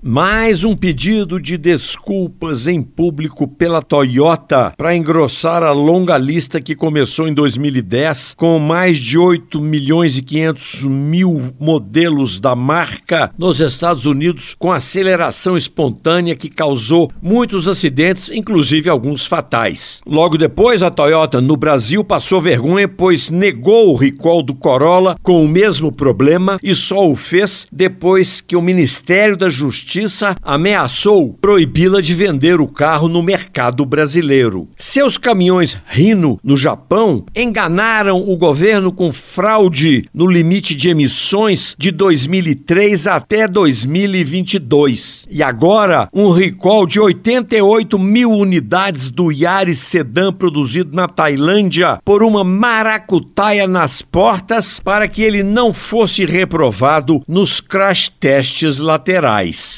Mais um pedido de desculpas em público pela Toyota para engrossar a longa lista que começou em 2010 com mais de 8 milhões e 500 mil modelos da marca nos Estados Unidos com aceleração espontânea que causou muitos acidentes, inclusive alguns fatais. Logo depois, a Toyota no Brasil passou vergonha pois negou o recall do Corolla com o mesmo problema e só o fez depois que o Ministério da Justiça Justiça ameaçou proibi-la de vender o carro no mercado brasileiro. Seus caminhões Rino, no Japão, enganaram o governo com fraude no limite de emissões de 2003 até 2022. E agora, um recall de 88 mil unidades do Yaris Sedan produzido na Tailândia por uma maracutaia nas portas para que ele não fosse reprovado nos crash testes laterais.